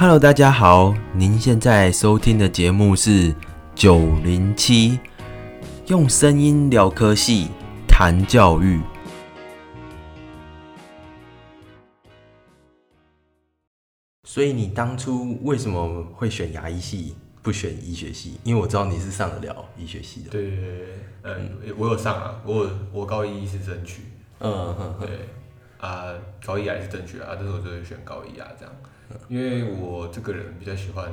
Hello，大家好，您现在收听的节目是九零七，用声音聊科系，谈教育。所以你当初为什么会选牙医系，不选医学系？因为我知道你是上得了医学系的。对对嗯，我有上啊，我我高一是争取，嗯哼哼，对啊，高一还是争取啊，但是我就会选高一啊，这样，因为我这个人比较喜欢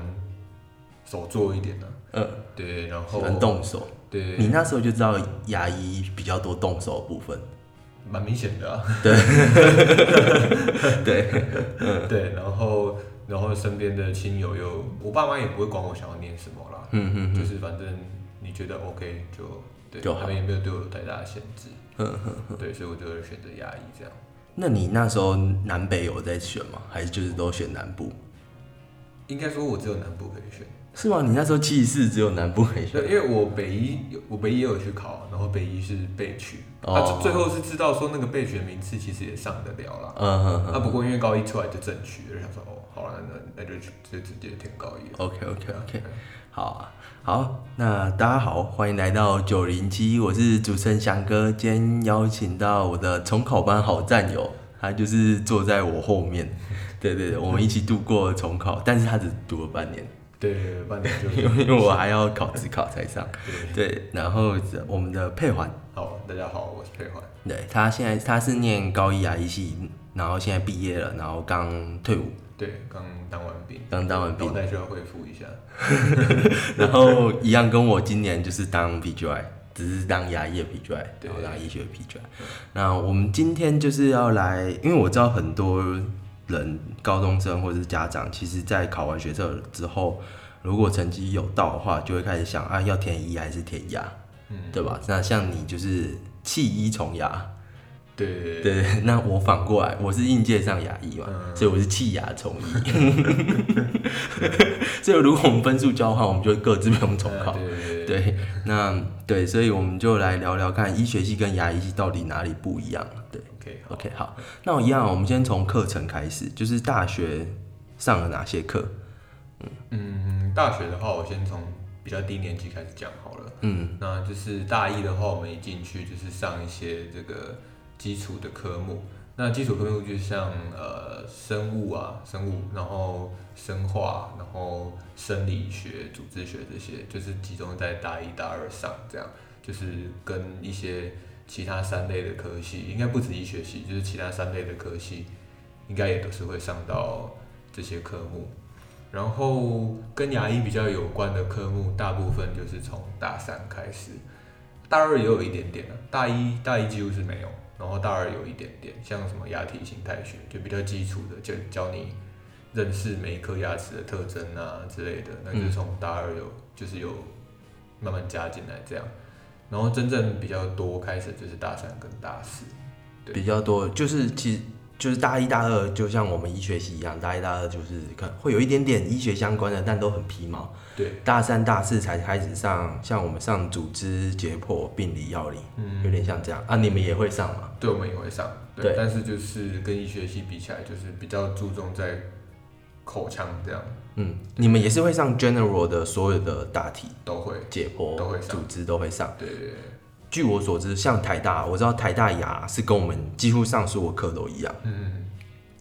手做一点的、嗯，对，然喜后欢动手。对，你那时候就知道牙医比较多动手的部分。蛮明显的啊，对，对，对，然后然后身边的亲友又，我爸妈也不会管我想要念什么啦，嗯嗯嗯就是反正你觉得 OK 就对，就他们也没有对我有太大的限制。对，所以我就会选择牙医这样。那你那时候南北有在选吗？还是就是都选南部？应该说我只有南部可以选。是吗？你那时候七十四只有南部可以选对，因为我北一有，我北一也有去考，然后北一是备取，哦啊，最后是知道说那个备取的名次其实也上得了啦。嗯哼啊，不过因为高一出来就正取，就想说哦，好了，那那就直接填高一。OK OK OK，好啊，好，那大家好，欢迎来到九零七，我是主持人翔哥，今天邀请到我的重考班好战友，他就是坐在我后面，对对对，我们一起度过重考，但是他只读了半年，对，半年就因为 因为我还要考自考才上，对，然后我们的佩环。好，大家好，我是佩环。对他现在他是念高一牙医系，然后现在毕业了，然后刚退伍，对，刚当完兵，刚当完兵脑袋就要恢复一下。然后一样跟我今年就是当 PGY，只是当牙医的 PGY，对然后当医学的 PGY。那我们今天就是要来，因为我知道很多人高中生或者是家长，其实在考完学测之后，如果成绩有到的话，就会开始想啊，要填医还是填牙，嗯，对吧？那像你就是弃医从牙。对对对，那我反过来，我是应届上牙医嘛，嗯所以我是弃牙从医。所以如果我们分数交换，我们就各自不用重考。对对对对，那对，所以我们就来聊聊看医学系跟牙医系到底哪里不一样。对，OK，好。，OK，好，那我一样，我们先从课程开始，就是大学上了哪些课？嗯，大学的话，我先从比较低年级开始讲好了。嗯那就是大一的话，我们一进去就是上一些这个基础的科目。那基础科目就像呃生物啊，生物，然后生化，然后生理学、组织学这些，就是集中在大一、大二上，这样就是跟一些其他三类的科系，应该不止医学系，就是其他三类的科系，应该也都是会上到这些科目。然后跟牙医比较有关的科目，大部分就是从大三开始，大二也有一点点啊，大一大一几乎是没有，然后大二有一点点，像什么牙体形态学，就比较基础的，就教你认识每一颗牙齿的特征啊之类的，那就是从大二有就是有慢慢加进来这样，然后真正比较多开始就是大三跟大四，比较多，就是其实就是大一、大二，就像我们医学系一样，大一、大二就是可能会有一点点医学相关的，但都很皮毛。对，大三、大四才开始上，像我们上组织解剖、病理、药理，嗯有点像这样啊。你们也会上吗？对，我们也会上，对对，但是就是跟医学系比起来，就是比较注重在口腔这样，嗯，你们也是会上 general 的所有的大体都会，解剖、都会上组织都会上。对对对，据我所知，像台大，我知道台大牙是跟我们几乎上所有课都一样，嗯，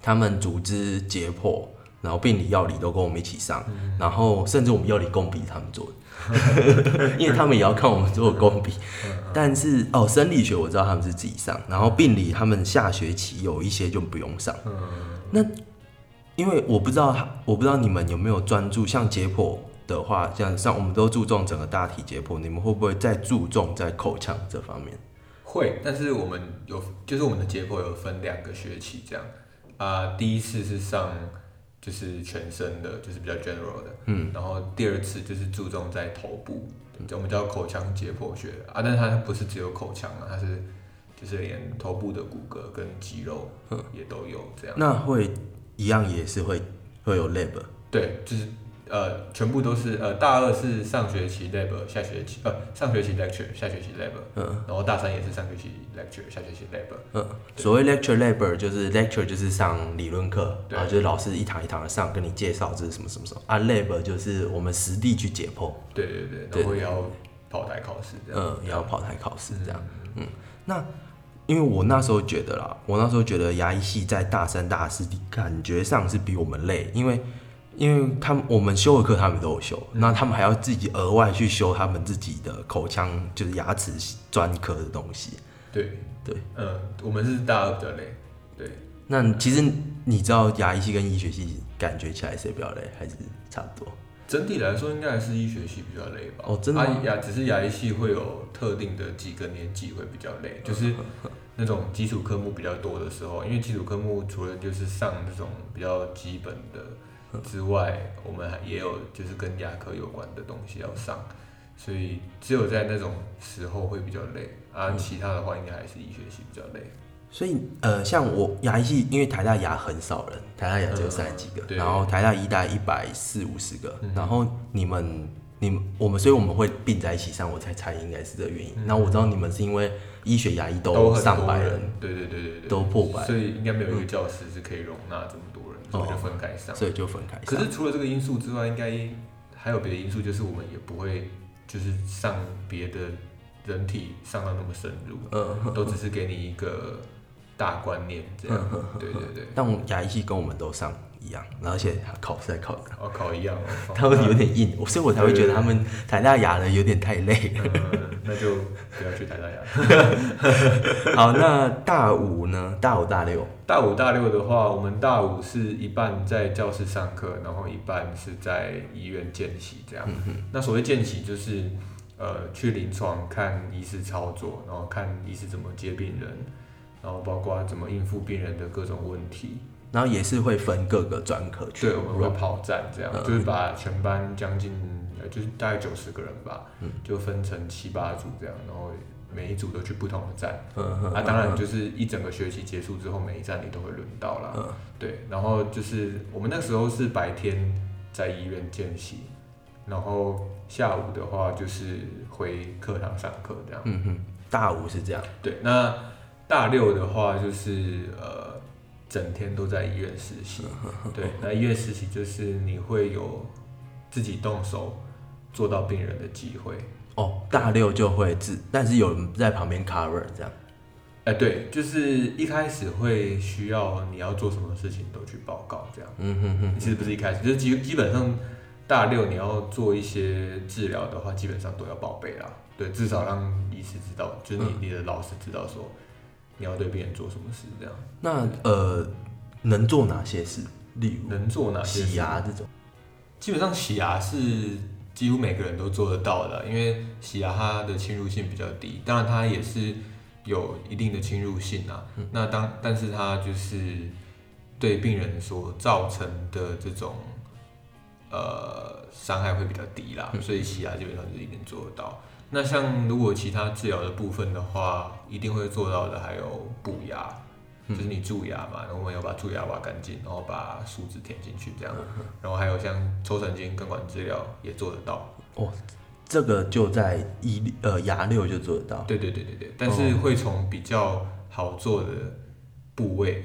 他们组织解剖，然后病理、药理都跟我们一起上，嗯然后甚至我们药理工笔他们做的，因为他们也要看我们做的工笔。嗯 但是哦，生理学我知道他们是自己上，然后病理他们下学期有一些就不用上。嗯，那因为我不知道，我不知道你们有没有专注，像解剖的话，像像我们都注重整个大体解剖，你们会不会再注重在口腔这方面？会，但是我们有，就是我们的解剖有分两个学期这样，啊、第一次是上就是全身的，就是比较 general 的，嗯，然后第二次就是注重在头部，我们叫口腔解剖学。啊，但是它不是只有口腔啊，它是就是连头部的骨骼跟肌肉也都有这样。那会一样也是会会有 lab，对，就是呃，全部都是呃，大二是上学期 lab，下学期呃上学期 lecture，下学期 lab，嗯。然后大三也是上学期 lecture，下学期 lab。嗯，所谓 lecture lab 就是 lecture 就是上理论课，对。然后就是老师一堂一堂的上，跟你介绍这是什么什么什么。啊，lab 就是我们实地去解剖，对对对，对。然后也要跑台考试这样。嗯，也要跑台考试这样。嗯那因为我那时候觉得啦，我那时候觉得牙医系在大三、大四感觉上是比我们累，因为因为他们我们修的课他们都有修，嗯那他们还要自己额外去修他们自己的口腔就是牙齿专科的东西。对对，嗯，我们是大二比较累，对，那其实你知道牙医系跟医学系感觉起来谁比较累，还是差不多？整体来说应该还是医学系比较累吧。哦真的牙只是牙医系会有特定的几个年级会比较累，就是 那种基础科目比较多的时候，因为基础科目除了就是上那种比较基本的之外，我们还也有就是跟牙科有关的东西要上，所以只有在那种时候会比较累啊，嗯其他的话应该还是医学系比较累。所以呃，像我牙医系，因为台大牙很少人，台大牙只有三十几个，嗯然后台大医大一百四五十个，嗯然后你们你们我们，所以我们会并在一起上，我才猜应该是这个原因。嗯那、我知道你们是因为医学牙医都上百人，对对对对对，都破百所以应该没有一个教室是可以容纳这么所以哦就分开上。所以就分开可。是除了这个因素之外，应该还有别的因素，就是我们也不会就是上别的人体上到那么深入，嗯，都只是给你一个大观念这样。对对对，但我牙医系跟我们都上一样，而且考试还考哦，考一样哦。他们有点硬，所以我才会觉得他们台大牙的有点太累。嗯，那就不要去台大牙。好，那大五呢？大五、大六，大五、大六的话，我们大五是一半在教室上课，然后一半是在医院见习这样。那所谓见习就是呃去临床看医师操作，然后看医师怎么接病人，然后包括怎么应付病人的各种问题。然后也是会分各个专科去对，我们会跑站这样，嗯就是把全班将近呃就是大概九十个人吧，嗯就分成七八组这样，然后每一组都去不同的站。啊，当然就是一整个学期结束之后，每一站你都会轮到啦。嗯对，然后就是我们那时候是白天在医院见习，然后下午的话就是回课堂上课这样。嗯哼，大五是这样。对，那大六的话就是呃，整天都在医院实习。对，那医院实习就是你会有自己动手做到病人的机会。哦，大六就会治，但是有人在旁边 cover 这样。哎、对，就是一开始会需要你要做什么事情都去报告这样。嗯哼哼，其实不是一开始，就是基基本上大六你要做一些治疗的话，基本上都要报备啦。对，至少让医师知道，就是你、你的老师知道说你要对病人做什么事，这样那呃，能做哪些事？例如能做哪些事洗牙这种。基本上洗牙是几乎每个人都做得到的，因为洗牙它的侵入性比较低，当然它也是有一定的侵入性啊。那当但是它就是对病人所造成的这种呃伤害会比较低啦，所以洗牙基本上就是一定做得到。那像如果其他治疗的部分的话，一定会做到的还有补牙，就是你蛀牙嘛，然后我们要把蛀牙挖干净，然后把树脂填进去这样，然后还有像抽神经根管治疗也做得到。哦，这个就在一呃牙六就做得到。对对对对对，但是会从比较好做的部位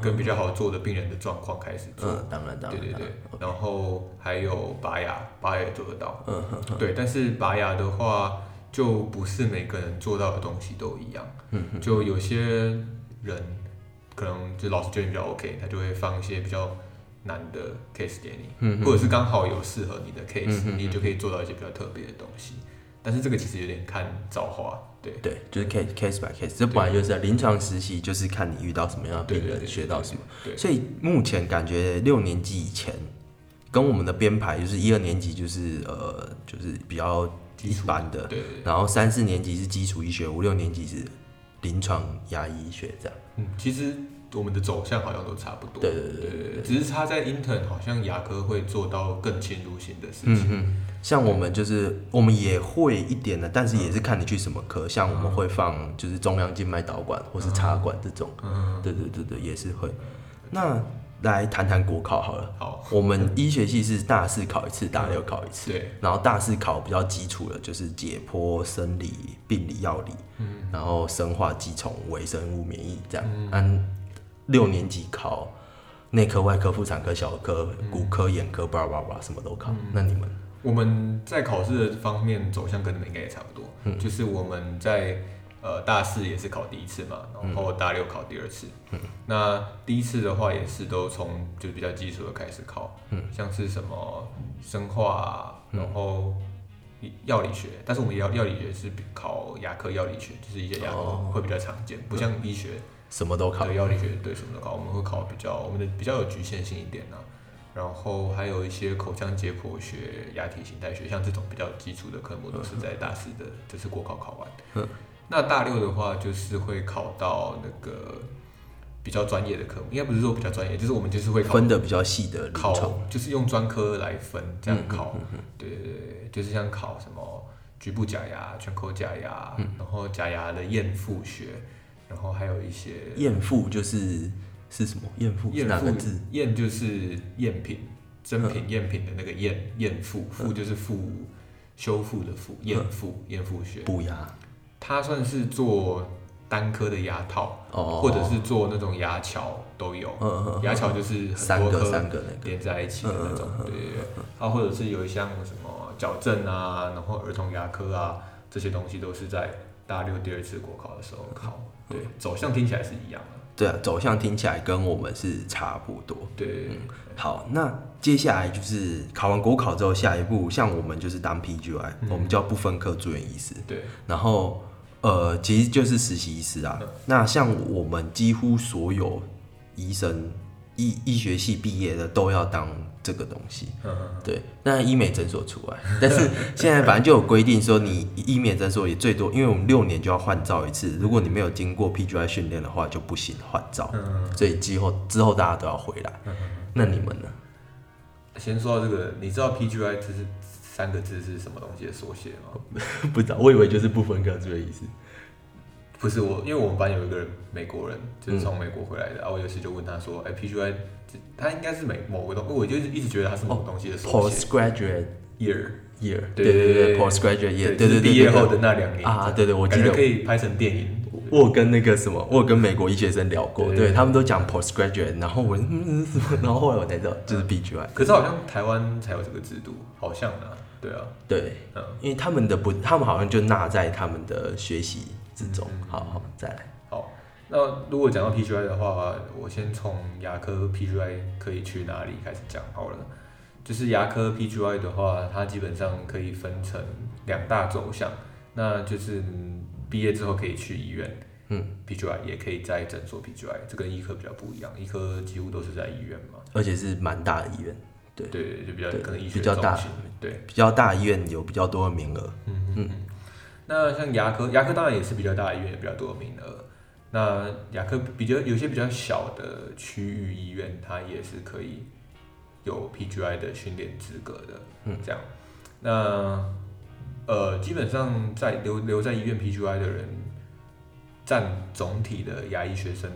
跟比较好做的病人的状况开始做。嗯，当然当然。对对对然，然后还有拔牙，拔牙也做得到。嗯哼哼，对，但是拔牙的话，就不是每个人做到的东西都一样。就有些人可能就老师觉得你比较 OK，他就会放一些比较难的 case 给你，嗯或者是刚好有适合你的 case，、嗯你就可以做到一些比较特别的东西。但是这个其实有点看造化，对对，就是 case case by case，这本来就是临床实习，就是看你遇到什么样的病人，学到什么。所以目前感觉六年级以前，跟我们的编排就是一二年级就是呃就是比较一般的，对然后三四年级是基础医学，五六年级是临床牙医学这样。嗯，其实我们的走向好像都差不多，对对对对对，只是差在 intern 好像牙科会做到更侵入性的事情，嗯嗯，像我们就是我们也会一点的，但是也是看你去什么科，像我们会放就是中央静脉导管或是插管这种。嗯，对对对对，也是会。那来谈谈国考好了。好，我们医学系是大四考一次，大六考一次。对，然后大四考比较基础的，就是解剖、生理、病理、药理，嗯，然后生化、寄虫、微生物、免疫这样。按六年级考内科、外科、妇产科、小科、骨科、眼科，巴拉巴拉什么都考。那你们我们在考试的方面走向跟你们应该也差不多，嗯就是我们在呃大四也是考第一次嘛，然后大六考第二次。嗯那第一次的话也是都从就比较基础的开始考，嗯像是什么生化啊，然后药理学，但是我们药药理学是比考牙科药理学，就是一些牙科哦会比较常见，不像医学什么都考对，药理学对什么都考，我们会考比较我们的比较有局限性一点啊。然后还有一些口腔解剖学、牙体形态学，像这种比较基础的科目都是在大四的这次国考考完。嗯那大六的话就是会考到那个比较专业的科目，应该不是说比较专业，就是我们就是会考分的比较细的考。就是用专科来分这样嗯考，对对对，就是像考什么局部假牙、全口假牙，嗯。然后假牙的验复学，然后还有一些验腹就是是什么？验腹是验复哪个字？验就是赝品，真品赝品的那个验验复，复就是复修复的复，验复验复学，补牙它算是做单颗的牙套，哦，或者是做那种牙桥都有。嗯嗯嗯牙桥就是很三个多颗三个那个连在一起的那种，对对对。啊，或者是有一项什么矫正啊，然后儿童牙科啊，这些东西都是在大六第二次国考的时候考。对，走向听起来是一样的。对啊，走向听起来跟我们是差不多。对，好，那接下来就是考完国考之后，下一步像我们就是当 PGY，、我们叫不分科住院医师，对，然后呃，其实就是实习医师啊。那像我们几乎所有医生医医学系毕业的都要当这个东西，嗯对，那医美诊所除外。但是现在反正就有规定说，你医美诊所也最多，因为我们六年就要换照一次，如果你没有经过 PGY 训练的话，就不行换照。嗯，所以之后之后大家都要回来。那你们呢？先说到这个，你知道 PGI 就是三个字是什么东西的缩写吗？不知道，我以为就是不分科住院医师。不是我，因为我们班有一个人美国人，就是嗯从美国回来的，然后我有时就问他说，哎，PGY，他应该是美某个东，我就一直觉得他是某个东西的缩写 Postgraduate year，year，对对对对对，postgraduate year，对就是对对，毕业后的那两年啊，对对，我记得可以拍成电影。我有跟那个什么，我有跟美国医学生聊过，对对他们都讲 postgraduate，然后我嗯嗯什么，然后后来我才知道就是 BGY 可是好像台湾才有这个制度，好像啊，对啊，对，嗯，因为他们的不，他们好像就纳在他们的学习之中。好好，再来，好。那如果讲到 PGY 的话，我先从牙科 PGY 可以去哪里开始讲好了。就是牙科 PGY 的话，它基本上可以分成两大走向，那就是嗯毕业之后可以去医院，嗯，PGY 也可以在诊所 PGY，这跟医科比较不一样，医科几乎都是在医院嘛，而且是蛮大的医院，对对，就比较可能医学比较大对，比较大的医院有比较多的名额。嗯嗯嗯。那像牙科，牙科当然也是比较大的医院，有比较多的名额。那牙科比较有些比较小的区域医院，它也是可以有 PGI 的训练资格的。嗯，这样。那呃，基本上在留留在医院 PGY 的人，占总体的牙医学生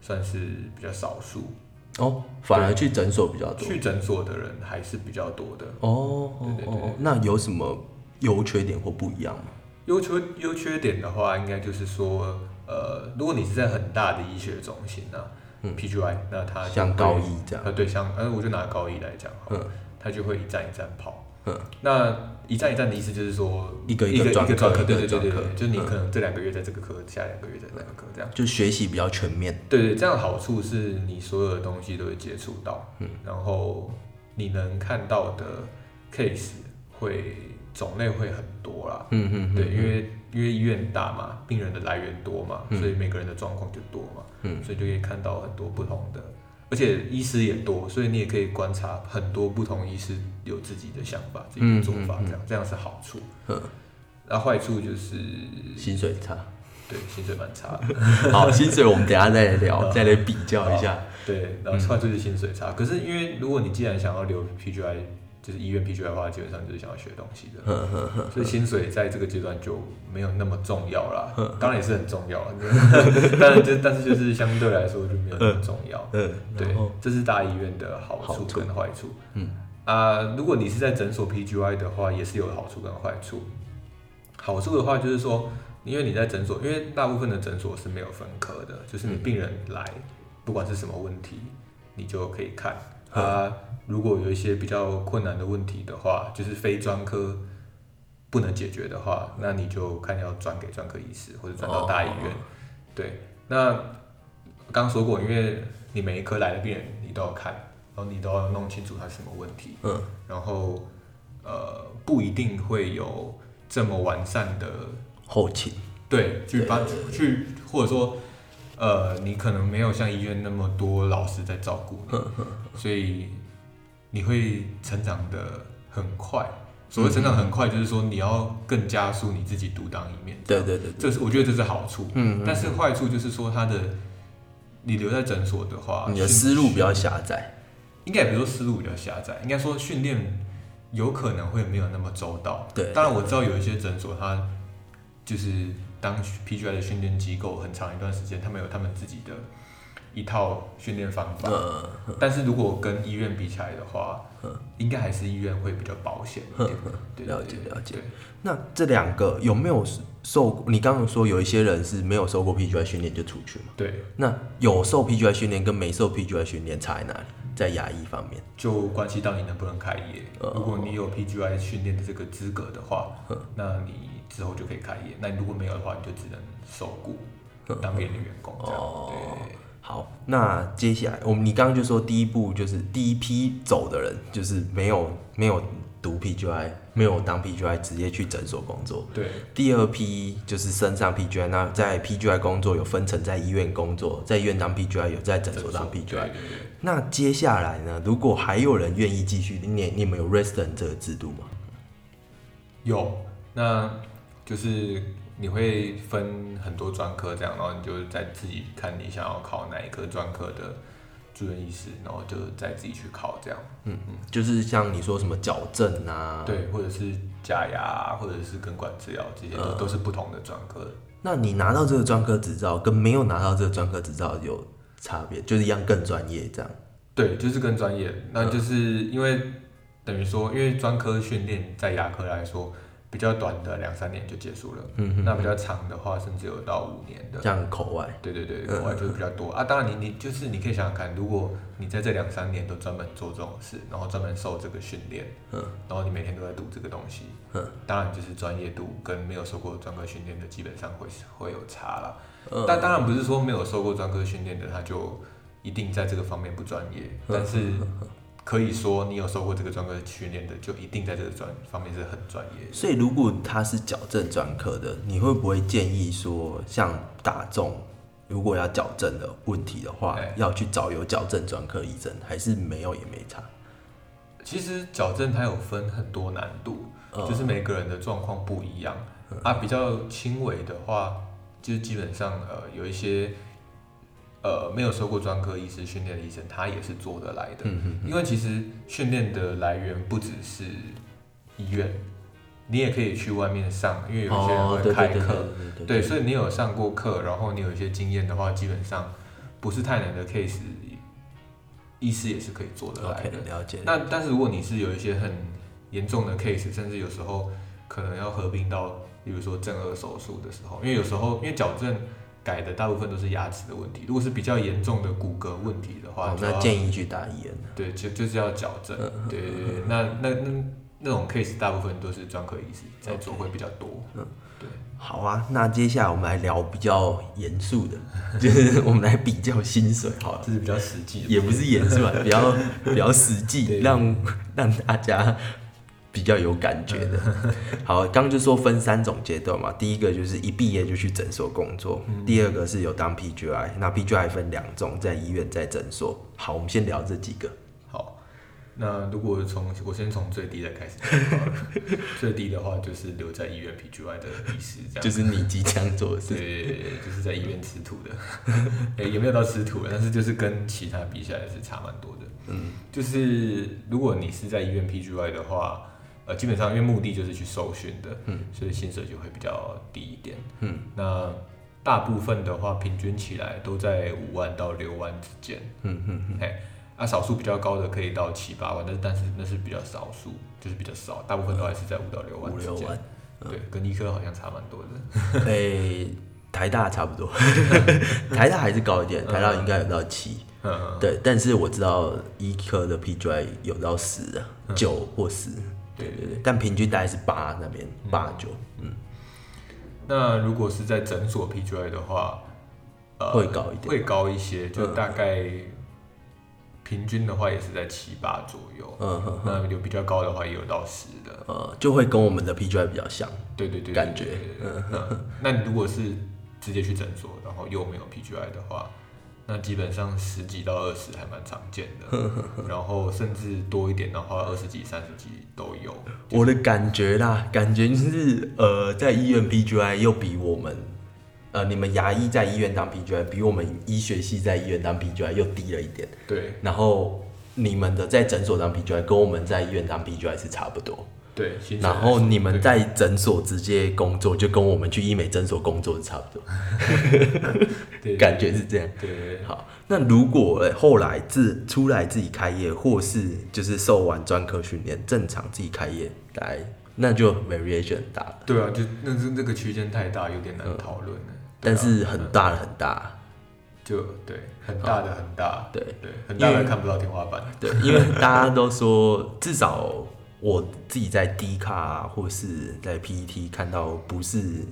算是比较少数，哦，反而去诊所比较多。去诊所的人还是比较多的。哦哦对对对哦，那有什么优缺点或不一样吗？优缺优缺点的话，应该就是说，呃，如果你是在很大的医学中心啊，嗯，PGY，那它像高一这样呃，对，像呃，我就拿高一来讲好了，嗯它就会一站一站跑。嗯，那一站一站的意思就是说，一个一个一个专科对对对对对，就是你嗯可能这两个月在这个科，下两个月在那个科这样。就学习比较全面。对对，这样好处是你所有的东西都会接触到，嗯，然后你能看到的 case 会种类会很多啦。嗯嗯对，因为因为医院大嘛，病人的来源多嘛，嗯所以每个人的状况就多嘛，嗯所以就可以看到很多不同的，而且医师也多，所以你也可以观察很多不同医师有自己的想法、自己的做法，嗯嗯嗯这样这样是好处。嗯，那坏处就是薪水差。对薪水蛮差的，好，薪水我们等下再来聊，再来比较一下。对，然后坏处是薪水差。可是因为如果你既然想要留 PGI 就是医院 PGY 的话，基本上就是想要学东西的，所以薪水在这个阶段就没有那么重要啦。当然也是很重要，但是就但是就是相对来说就没有那么重要。嗯，对，这是大医院的好处好处跟坏处。嗯啊，如果你是在诊所 PGY 的话，也是有好处跟坏处。好处的话就是说，因为你在诊所，因为大部分的诊所是没有分科的，就是你病人来，不管是什么问题，你就可以看。啊，如果有一些比较困难的问题的话，就是非专科不能解决的话，那你就看要转给专科医师或者转到大医院。对，那刚刚说过，因为你每一科来的病人你都要看，然后你都要弄清楚他什么问题，嗯，然后呃不一定会有这么完善的后勤，对，去帮去或者说呃你可能没有像医院那么多老师在照顾你，所以你会成长的很快。所谓成长很快，就是说你要更加速你自己独当一面。对对对，这是我觉得这是好处。嗯，但是坏处就是说，它的你留在诊所的话，你的思路比较狭窄，应该也不是说思路比较狭窄，应该说训练有可能会没有那么周到。对当然我知道有一些诊所，它就是当 PGI 的训练机构很长一段时间，他们有他们自己的一套训练方法。嗯，但是如果跟医院比起来的话，应该还是医院会比较保险一点。了解了解那这两个有没有受？你刚刚说有一些人是没有受过 PGI 训练就出去嘛？对，那有受 PGI 训练跟没受 PGI 训练差在哪里？在牙医方面，就关系到你能不能开业。哦如果你有 PGI 训练的这个资格的话，那你之后就可以开业。那如果没有的话，你就只能受雇当别人的员工这样。哦对，好，那接下来我们你刚刚就说第一步就是第一批走的人就是没有没有读 PGI，没有当 PGI，直接去诊所工作。对，第二批就是升上 PGI，那在 PGI 工作有分成在医院工作，在医院当 PGI，有在诊所当 PGI 对。对那接下来呢？如果还有人愿意继续，你你们有 resident 这个制度吗？有，那就是你会分很多专科这样，然后你就再自己看你想要考哪一科专科的住院医师，然后就再自己去考这样。嗯嗯就是像你说什么矫正啊，，对，或者是假牙，或者是根管治疗，这些都、都是不同的专科。那你拿到这个专科执照跟没有拿到这个专科执照有差别，就是一样更专业这样。对，就是更专业。那就是因为等于说，因为专科训练在牙科来说比较短的两三年就结束了，嗯那比较长的话，甚至有到五年的。像口外，对对对，口外就是比较多。啊。当然你，你就是你可以想想看，如果你在这两三年都专门做这种事，然后专门受这个训练，嗯，然后你每天都在读这个东西，嗯，当然就是专业度跟没有受过专科训练的基本上会会有差了。嗯。但当然不是说没有受过专科训练的他就一定在这个方面不专业，但是可以说你有受过这个专科训练的，就一定在这个专方面是很专业的。所以如果他是矫正专科的，你会不会建议说，像大众如果要矫正的问题的话哎，要去找有矫正专科医生，还是没有也没差？其实矫正它有分很多难度，嗯就是每个人的状况不一样。啊，比较轻微的话，就是基本上呃有一些呃没有受过专科医师训练的医生，他也是做得来的。嗯因为其实训练的来源不只是医院，你也可以去外面上，因为有些人哦，会对对对开课。对对，所以你有上过课，然后你有一些经验的话，基本上不是太难的 case，医师也是可以做得来的。了解。那但是如果你是有一些很严重的 case，甚至有时候可能要合并到，比如说正颌手术的时候，因为有时候因为矫正改的大部分都是牙齿的问题，如果是比较严重的骨骼问题的话，哦，那建议去打医院。对就就是要矫正，对对对，那那那那种 case 大部分都是专科医师在做会比较多，嗯对。好啊，那接下来我们来聊比较严肃的，就是我们来比较薪水好了，这是比较实际的，也不是严肃啊，比较比较实际，让让大家比较有感觉的。好，刚刚就说分三种阶段嘛，第一个就是一毕业就去诊所工作，第二个是有当 PGI，那 PGI 分两种，在医院在诊所。好，我们先聊这几个。好，那如果从我先从最低的开始 最低的话就是留在医院 PGY 的医师这样。就是你即将做的事。对，就是在医院吃土的，哎、也没有到吃土，但是就是跟其他比起来是差蛮多的。嗯，就是如果你是在医院 PGY 的话，呃，基本上因为目的就是去搜寻的，嗯，所以薪水就会比较低一点。嗯，那大部分的话，平均起来都在五万到六万之间。嗯嗯嗯，哎，啊，少数比较高的可以到七八万，但是但是那是比较少数，就是比较少，大部分都还是在五到六万之间。五六万。对，跟医科好像差蛮多的。诶、台大差不多，台大还是高一点，台大应该有到七。嗯，对，但是我知道医科的 PGI 有到十啊，九或十。对对对，但平均大概是八那边，八九。嗯，那如果是在诊所 PGI 的话，呃，会高一点会高一些，就嗯大概平均的话也是在七八左右。嗯哼那有比较高的话也有到十的。呃，就会跟我们的 PGI 比较像。对对对，感觉那你如果是直接去诊所，然后又没有 PGI 的话，那基本上十几到二十还蛮常见的，然后甚至多一点的话，二十几、三十几都有。我的感觉啦，感觉就是呃，在医院 PGI 又比我们，呃，你们牙医在医院当 PGI 比我们医学系在医院当 PGI 又低了一点，对。然后你们的在诊所当 PGI 跟我们在医院当 PGI 是差不多，对，然后你们在诊所直接工作就跟我们去医美诊所工作是差不多，对感觉是这样。对好，那如果呃后来自出来自己开业，或是就是受完专科训练，正常自己开业，来那就 variation 很大了，对啊，就那是那个区间太大，有点难讨论了。但是很大的很大，就对，很大的很大，对。对，很大的看不到天花板。对，因为大家都说，至少我自己在 D 卡、啊、或是在 PET 看到不是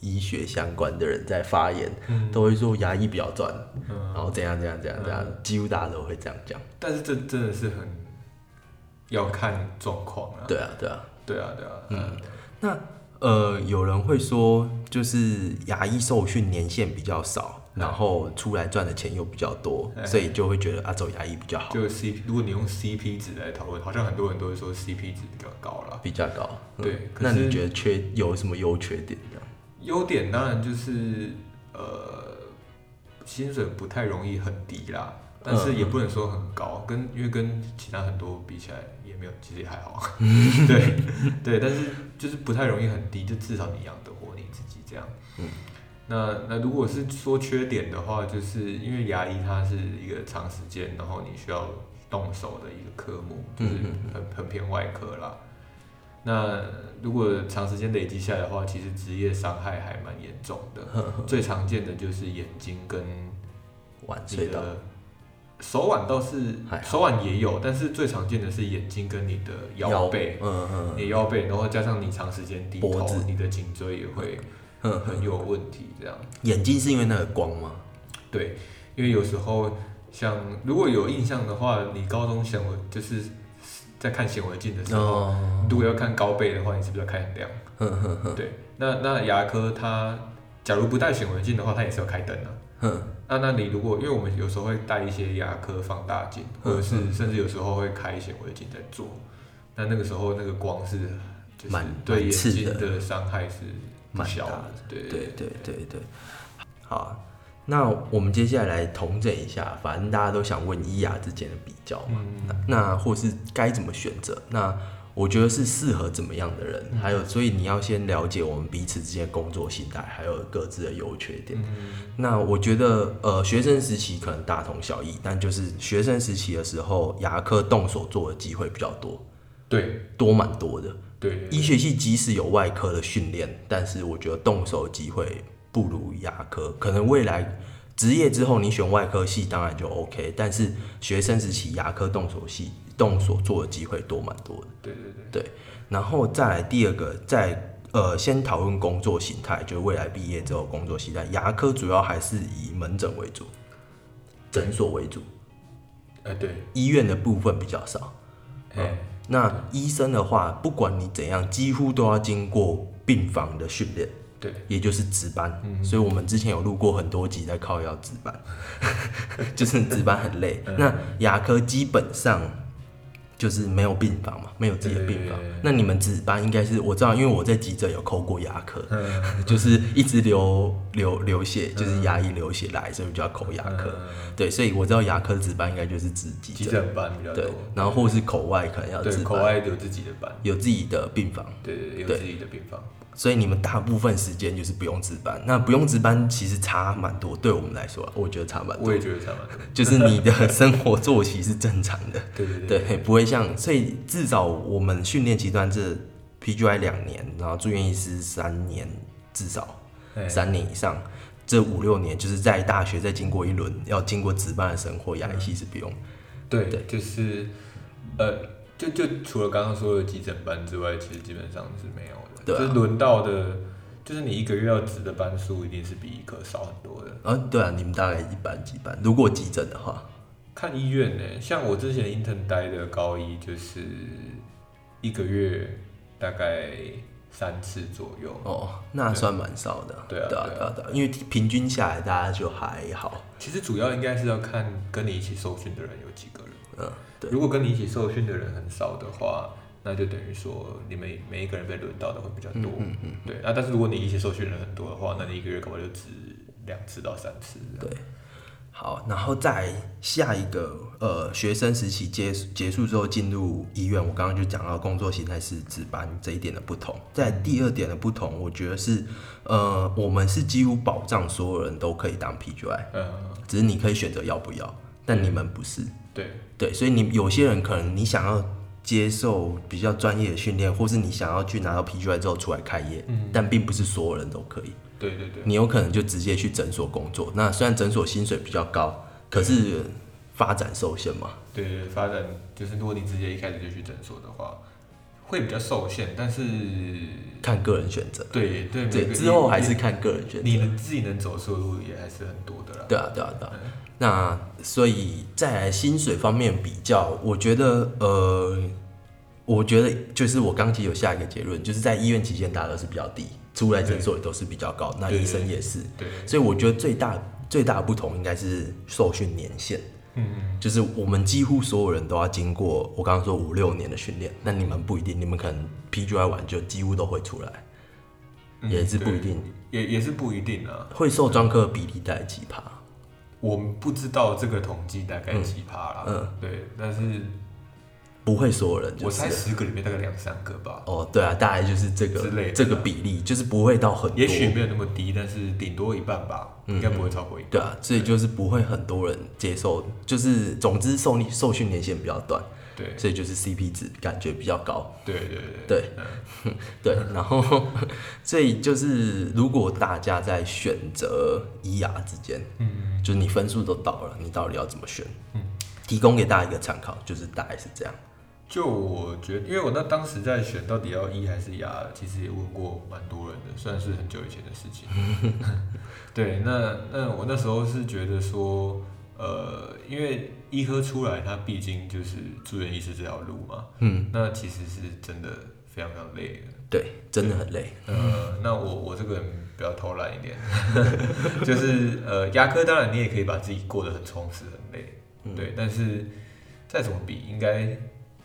医学相关的人在发言，嗯都会说牙医比较赚，嗯，然后怎样怎样怎样怎样，几乎大家都会这样讲。但是这真的是很要看状况啊。对啊，对啊。对啊，对啊，嗯，那呃，有人会说，就是牙医受训年限比较少，然后出来赚的钱又比较多，哎所以就会觉得啊，走牙医比较好，就 C，如果你用 CP 值来讨论，好像很多人都会说 CP 值比较高了。比较高。嗯对那你觉得缺有什么优缺点这样？优点当然就是呃，薪水不太容易很低啦，但是也不能说很高，跟因为跟其他很多比起来也没有，其实也还好。对对，但是就是不太容易很低，就至少你养得活你自己这样。嗯那那如果是说缺点的话，就是因为牙医它是一个长时间，然后你需要动手的一个科目，就是很很偏外科啦。那如果长时间累积下来的话，其实职业伤害还蛮严重的。最常见的就是眼睛跟你晚睡的手腕倒是手腕也有，但是最常见的是眼睛跟你的腰背，嗯嗯你腰背，然后加上你长时间低头你的颈椎也会嗯，很有问题。这样。眼睛是因为那个光吗？对，因为有时候像如果有印象的话，你高中显微就是在看显微镜的时候，哦，如果要看高倍的话，你是不是要开很亮？对，那那牙科它假如不戴显微镜的话，它也是要开灯的、哼，那那你如果因为我们有时候会带一些牙科放大镜，或者是甚至有时候会开显微镜在做，那那个时候那个光是就是蛮对眼睛的。的伤害是蛮大对。对对对对。好，那我们接下来来统整一下，反正大家都想问医牙之间的比较嘛，嗯。那或是该怎么选择？那我觉得是适合怎么样的人，还有所以你要先了解我们彼此之间工作心态，还有各自的优缺点。嗯那我觉得，呃，学生时期可能大同小异，但就是学生时期的时候，牙科动手做的机会比较多，对多蛮多的。对对医学系即使有外科的训练，但是我觉得动手机会不如牙科。可能未来职业之后你选外科系当然就 OK，但是学生时期牙科动手系动手做的机会多蛮多的。对对对，然后再来第二个，在呃先讨论工作形态，就是未来毕业之后工作形态，牙科主要还是以门诊为主，诊所为主，哎对，医院的部分比较少。哎那医生的话，不管你怎样，几乎都要经过病房的训练，对。也就是值班。嗯。所以我们之前有录过很多集在靠要值班，就是值班很累。嗯。那牙科基本上就是没有病房嘛，没有自己的病房。对。那你们值班应该是我知道，因为我在急诊有抠过牙科，嗯。就是一直流流流血，就是牙龈流血来，所以就要抠牙科。嗯。对，所以我知道牙科值班应该就是值急急诊，班比较对，，然后或是口外可能要对值班，口外有自己的班，有自己的病房。对对对，有对。自己的病房。所以你们大部分时间就是不用值班，那不用值班其实差蛮多，对我们来说啊，我觉得差蛮多我。也觉得差蛮多。就是你的生活作息是正常的，对对对对，不会像，所以至少我们训练期段这 PGI 两年，然后住院医师三年，至少哎三年以上，这五六年就是在大学再经过一轮要经过值班的生活，牙医系是不用。对对就是呃，就就除了刚刚说的急诊班之外，其实基本上是没有的。对啊就是轮到的，就是你一个月要值的班数一定是比医科少很多的。啊，对啊，你们大概一班几班？如果急诊的话，看医院呢，像我之前 intern 待的高一，就是一个月大概三次左右。哦，那算蛮少的。对啊对啊，对啊对啊，对啊，因为平均下来大家就还好。其实主要应该是要看跟你一起受训的人有几个人。嗯，对，如果跟你一起受训的人很少的话，那就等于说你们每一个人被轮到的会比较多。嗯嗯，对那，但是如果你一些受训人很多的话，那你一个月可能就只两次到三次。对。好，然后在下一个呃，学生时期结结束之后进入医院，我刚刚就讲到工作形态是值班这一点的不同。在第二点的不同，我觉得是呃，我们是几乎保障所有人都可以当 PGI，嗯，只是你可以选择要不要，但你们不是。对，对，所以你有些人可能你想要接受比较专业的训练，或是你想要去拿到 PGI 之后出来开业，嗯但并不是所有人都可以。对对对，你有可能就直接去诊所工作，那虽然诊所薪水比较高，可是发展受限嘛。对对对，发展就是如果你直接一开始就去诊所的话，会比较受限，但是看个人选择，对对，对，之后还是看个人选择。你能自己能走出的路也还是很多的啦。对啊，对啊，对啊。那所以再来薪水方面比较，我觉得呃，我觉得就是我刚其实有下一个结论，就是在医院期间大家都是比较低，出来诊所也都是比较高，那医生也是。对，所以我觉得最大最大的不同应该是受训年限，嗯嗯，就是我们几乎所有人都要经过我刚刚说五六年的训练，那你们不一定，你们可能 PGY 完就几乎都会出来，嗯也是不一定，也也是不一定啊。会受专科的比例大概几趴？我们不知道这个统计大概几趴啦，嗯对，但是不会所有人就我猜十个里面大概两三个吧，哦，对啊，大概就是这个之类的这个比例，就是不会到很多，也许没有那么低，但是顶多一半吧，应该不会超过一半。对啊，所以就是不会很多人接受，就是总之受受训年限比较短，对。所以就是 CP 值感觉比较高。对对对对。嗯。对，然后 所以就是如果大家在选择医牙之间，嗯，就是你分数都到了，你到底要怎么选？嗯，提供给大家一个参考，就是大概是这样。就我觉得，因为我那当时在选到底要医还是牙，其实也问过蛮多人的，虽然是很久以前的事情。对，那那我那时候是觉得说，呃，因为医科出来，它毕竟就是住院医师这条路嘛，嗯，那其实是真的非常非常累的。对，真的很累。呃，那我我这个人比较偷懒一点，就是呃，牙科当然你也可以把自己过得很充实、很累，嗯对，但是再怎么比，应该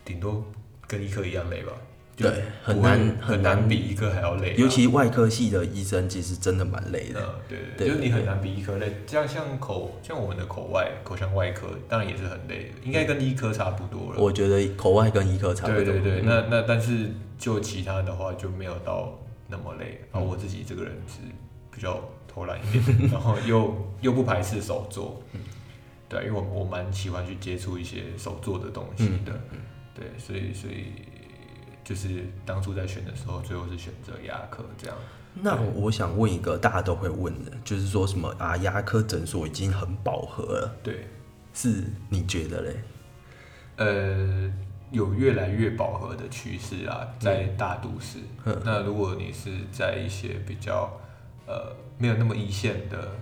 顶多跟医科一样累吧？就对很难很很难比医科还要累啊、尤其外科系的医生，其实真的蛮累的。呃，对对对，就是你很难比医科累。像像口像我们的口外口腔外科，当然也是很累的，应该跟医科差不多了。我觉得口外跟医科差不多。对对对，嗯那那但是就其他的话就没有到那么累。然嗯后我自己这个人是比较偷懒一点，然后又又不排斥手做，嗯对，因为我我蛮喜欢去接触一些手做的东西的，嗯对，所以所以就是当初在选的时候，最后是选择牙科这样。那我想问一个大家都会问的，就是说什么啊？牙科诊所已经很饱和了，对，是你觉得嘞？呃，有越来越饱和的趋势啊，在大都市。嗯那如果你是在一些比较呃没有那么一线的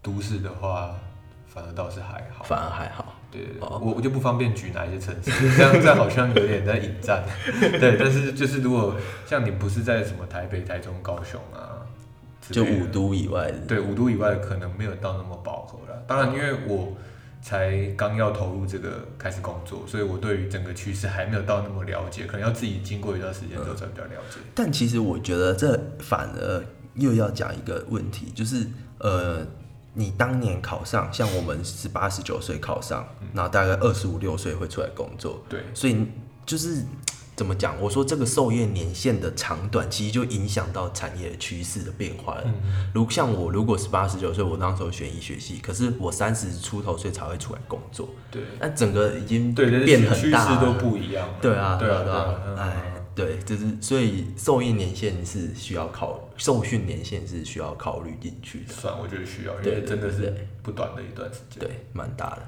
都市的话，反而倒是还好。反而还好。对对对，哦我我就不方便举哪一些城市，这样这样好像有点在引战。对，但是就是如果像你不是在什么台北、台中、高雄啊，就五都以外的，对五都以外的可能没有到那么饱和了。当然，因为我才刚要投入这个开始工作，所以我对于整个趋势还没有到那么了解，可能要自己经过一段时间之后才比较了解。但其实我觉得这反而又要讲一个问题，就是呃，你当年考上，像我们十八十九岁考上，然后大概二十五六岁会出来工作，对，所以就是怎么讲？我说这个受业年限的长短，其实就影响到产业趋势的变化了。如像我，如果十八十九岁，我那时候选医学系，可是我三十出头岁才会出来工作，对，那整个已经变很大了。势都不一样了。对啊，对啊，啊，对啊，嗯。哎，对，就是所以授业年限是需要考，受训年限是需要考虑进去的，算我觉得需要，因对为真的是不短的一段时间。对，蛮大的。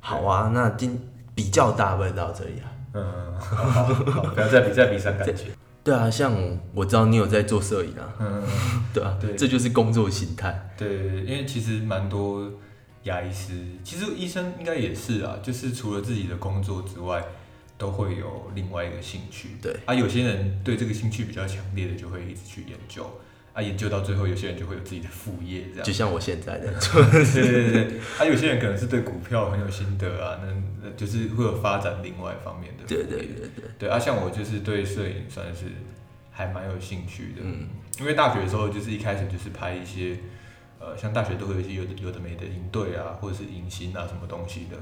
好啊，那今比较大问到这里啊。嗯，好好好，不要再比再比伤感觉。对啊，像我知道你有在做摄影啊，嗯，对啊，对这就是工作形态。对，因为其实蛮多牙医师，其实医生应该也是啊，就是除了自己的工作之外，都会有另外一个兴趣。对啊，有些人对这个兴趣比较强烈的，就会一直去研究。啊，研究到最后，有些人就会有自己的副业这样就。像我现在的，对对对对，啊，有些人可能是对股票很有心得啊，那那就是会有发展另外一方面的对。对对对，对啊，像我就是对摄影算是还蛮有兴趣的，嗯，因为大学的时候就是一开始就是拍一些，呃，像大学都会有一些有的有的没的营队啊，或者是迎新啊什么东西的，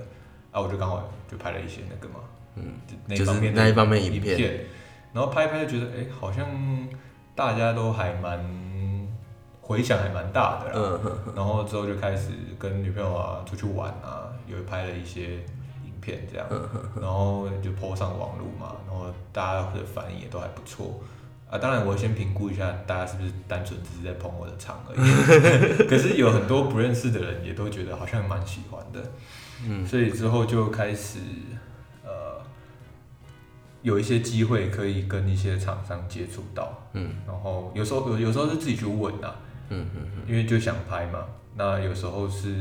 啊，我就刚好就拍了一些那个嘛，嗯，那就是方面的那一方面影影片然后拍一拍就觉得，哎、好像大家都还蛮回响还蛮大的啦，嗯然后之后就开始跟女朋友啊出去玩啊，有拍了一些影片这样，嗯然后就 po 上网络嘛，然后大家的反应也都还不错。啊，当然我先评估一下大家是不是单纯只是在捧我的场而已。可是有很多不认识的人也都觉得好像蛮喜欢的，嗯。所以之后就开始呃有一些机会可以跟一些厂商接触到，嗯。然后有时候有有时候是自己去问啊，嗯嗯嗯，因为就想拍嘛。那有时候是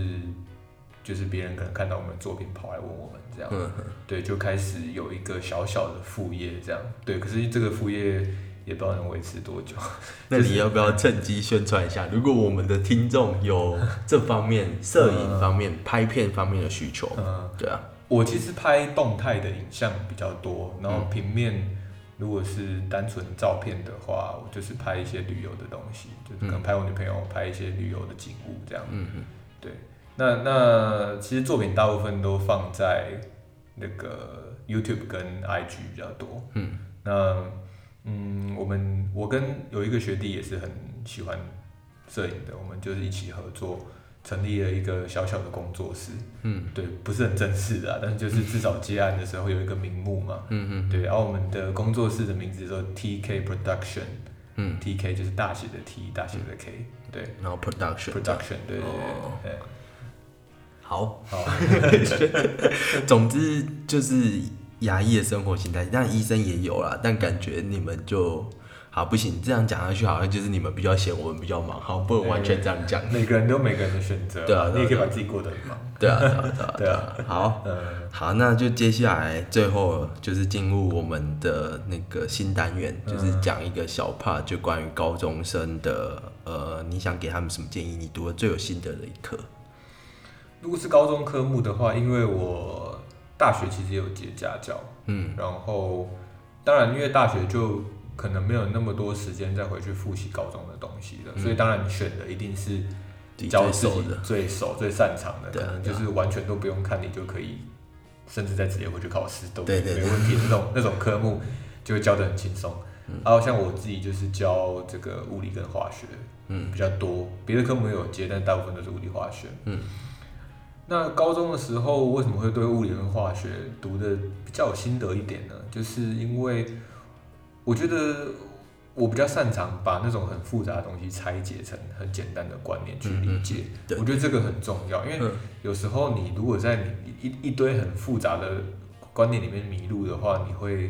就是别人可能看到我们的作品跑来问我们这样，嗯。对，就开始有一个小小的副业这样。对，可是这个副业也不知道能维持多久。那你要不要趁机宣传一下？如果我们的听众有这方面摄影方面、拍片方面的需求，嗯，对啊，我其实拍动态的影像比较多，然后平面如果是单纯照片的话，我就是拍一些旅游的东西，就是可能拍我女朋友，拍一些旅游的景物这样。嗯嗯对，那那其实作品大部分都放在那个 YouTube 跟 IG 比较多。嗯，那嗯，我们我跟有一个学弟也是很喜欢摄影的，我们就是一起合作。成立了一个小小的工作室，嗯。对，不是很正式的啊、但是就是至少接案的时候有一个名目嘛，嗯。嗯。对，然后我们的工作室的名字叫 TK Production，嗯，TK 就是大写的 T，大写的 K，对。然后对哦对对，好，好，总之就是牙医的生活形态，但医生也有啦，但感觉你们就好不行，这样讲下去好像就是你们比较闲，我们比较忙，好不能完全这样讲。每个人都有每个人的选择，对啊你也可以把自己过得很忙，对啊，对啊，对啊，对啊，好。嗯，好，那就接下来最后就是进入我们的那个新单元，就是讲一个小 part，就关于高中生的呃，你想给他们什么建议？你读了最有心得的一课。如果是高中科目的话，因为我大学其实也有接家教，嗯。然后当然因为大学就可能没有那么多时间再回去复习高中的东西了，所以当然你选的一定是教自己最熟，最擅长的，可能就是完全都不用看，你就可以，甚至再直接回去考试都没问题的那种那种科目，就会教的很轻松。然后像我自己就是教这个物理跟化学，嗯。比较多，别的科目也有接，但大部分都是物理化学。嗯，那高中的时候为什么会对物理跟化学读的比较有心得一点呢？就是因为我觉得我比较擅长把那种很复杂的东西拆解成很简单的观念去理解。我觉得这个很重要，因为嗯有时候你如果在你一一堆很复杂的观念里面迷路的话，你会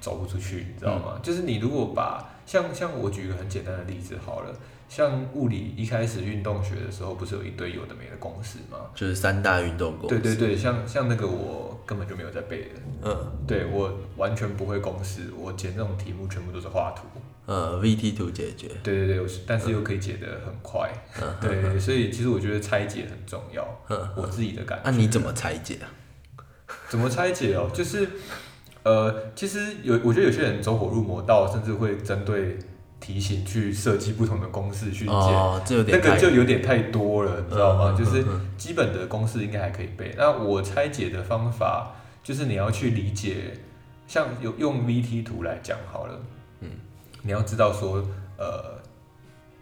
走不出去，你知道吗？嗯就是你如果把像像我举一个很简单的例子好了，像物理一开始运动学的时候，不是有一堆有的没的公式吗？就是三大运动公式。对对对，像像那个我根本就没有在背的，嗯对我完全不会公式，我解那种题目全部都是画图，呃，VT 图解决。对对对，但是又可以解得很快。对对，所以其实我觉得拆解很重要。我自己的感觉。那、你怎么拆解啊？怎么拆解哦？就是呃，其实有我觉得有些人走火入魔到，甚至会针对题型去设计不同的公式去解，哦，这有点那个就有点太多了，你知道吗？嗯就是基本的公式应该还可以背。那我拆解的方法就是你要去理解，像有用 VT 图来讲好了，嗯，你要知道说，呃，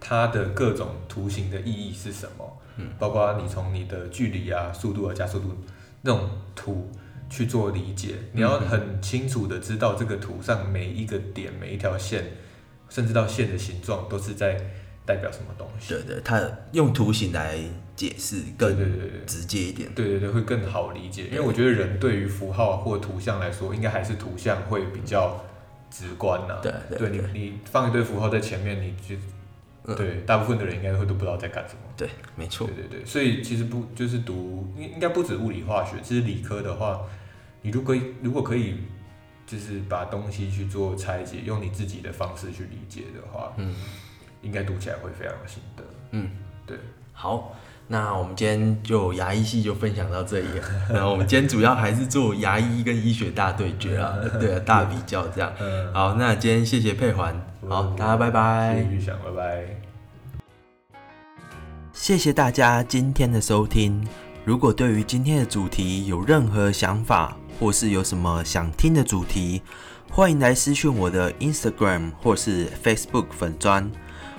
它的各种图形的意义是什么，嗯，包括你从你的距离啊、速度啊、加速度那种图去做理解，你要很清楚的知道这个图上每一个点、每一条线，甚至到线的形状都是在代表什么东西。对对，它用图形来解释更。直接一点。对对对，会更好理解，因为我觉得人对于符号或图像来说，应该还是图像会比较直观呐、对对对你，你放一堆符号在前面，你就、嗯对大部分的人应该会都不知道在干什么。对，没错对。对对，所以其实不就是读应应该不止物理化学，其实理科的话，你如果如果可以就是把东西去做拆解，用你自己的方式去理解的话，嗯应该读起来会非常有心得。嗯，对，好，那我们今天就牙医系就分享到这里了。然后我们今天主要还是做牙医跟医学大对决啊，对啊，大比较这样。嗯，好，那今天谢谢佩环，好，大家拜谢拜谢。玉祥，拜拜。谢谢大家今天的收听。如果对于今天的主题有任何想法，或是有什么想听的主题，欢迎来私讯我的 Instagram 或是 Facebook 粉砖。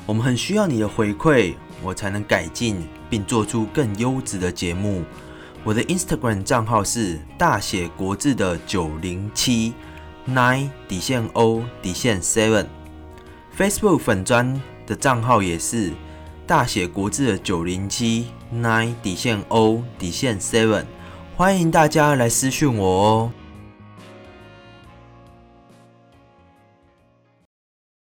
我们很需要你的回馈，我才能改进并做出更优质的节目。我的 Instagram 账号是大写国字的九零七 nine 底线 O 底线 seven。Facebook 粉砖的账号也是大写国字的九零七 nine 底线 O 底线 seven，欢迎大家来私讯我哦。